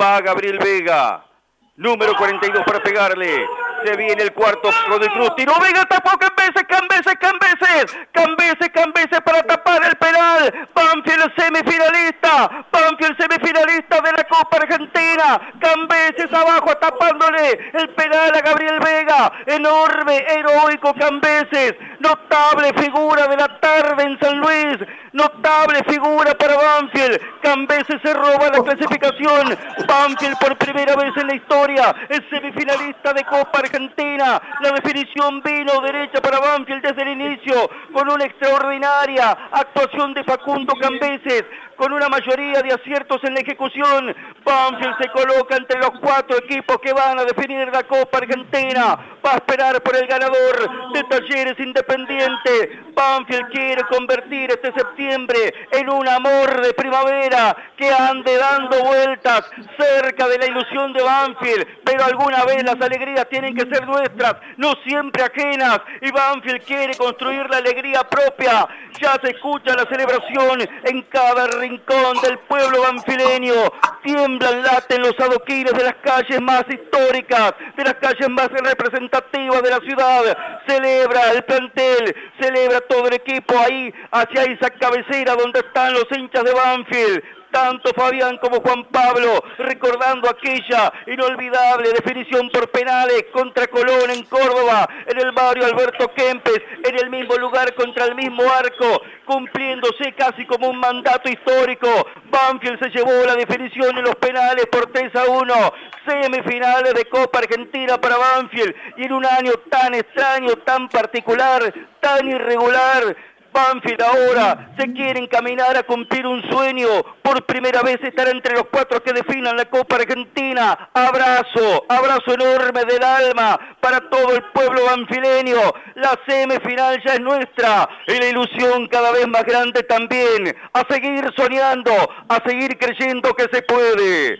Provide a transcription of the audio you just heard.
Va Gabriel Vega. Número 42 para pegarle. Se viene el cuarto de Cruz. Tiro Vega tapó Cambeses, Cambeses, Cambeses. Cambeses, Cambeses para tapar el penal. Banfield semifinalista. Banfield semifinalista Copa Argentina. Cambeses abajo tapándole el penal a Gabriel Vega. Enorme, heroico Cambeses. Notable figura de la tarde en San Luis. Notable figura para Banfield. Cambeses se roba la clasificación. Banfield por primera vez en la historia es semifinalista de Copa Argentina. La definición vino derecha para Banfield desde el inicio con una extraordinaria actuación de Facundo Cambeses con una mayoría de aciertos en la ejecución. Banfield se coloca entre los cuatro equipos que van a definir la Copa Argentina. Va a esperar por el ganador de Talleres Independiente. Banfield quiere convertir este septiembre en un amor de primavera que ande dando vueltas cerca de la ilusión de Banfield. Pero alguna vez las alegrías tienen que ser nuestras, no siempre ajenas. Y Banfield quiere construir la alegría propia. Ya se escucha la celebración en cada rincón del pueblo banfileño. Tiemblan, laten los adoquines de las calles más históricas, de las calles más representativas de la ciudad. Celebra el plantel, celebra todo el equipo ahí, hacia esa cabecera donde están los hinchas de Banfield tanto Fabián como Juan Pablo, recordando aquella inolvidable definición por penales contra Colón en Córdoba, en el barrio Alberto Kempes, en el mismo lugar contra el mismo arco, cumpliéndose casi como un mandato histórico. Banfield se llevó la definición en los penales por 3 a 1, semifinales de Copa Argentina para Banfield y en un año tan extraño, tan particular, tan irregular Banfield ahora se quiere encaminar a cumplir un sueño. Por primera vez estar entre los cuatro que definan la Copa Argentina. Abrazo, abrazo enorme del alma para todo el pueblo banfileño. La semifinal ya es nuestra y la ilusión cada vez más grande también. A seguir soñando, a seguir creyendo que se puede.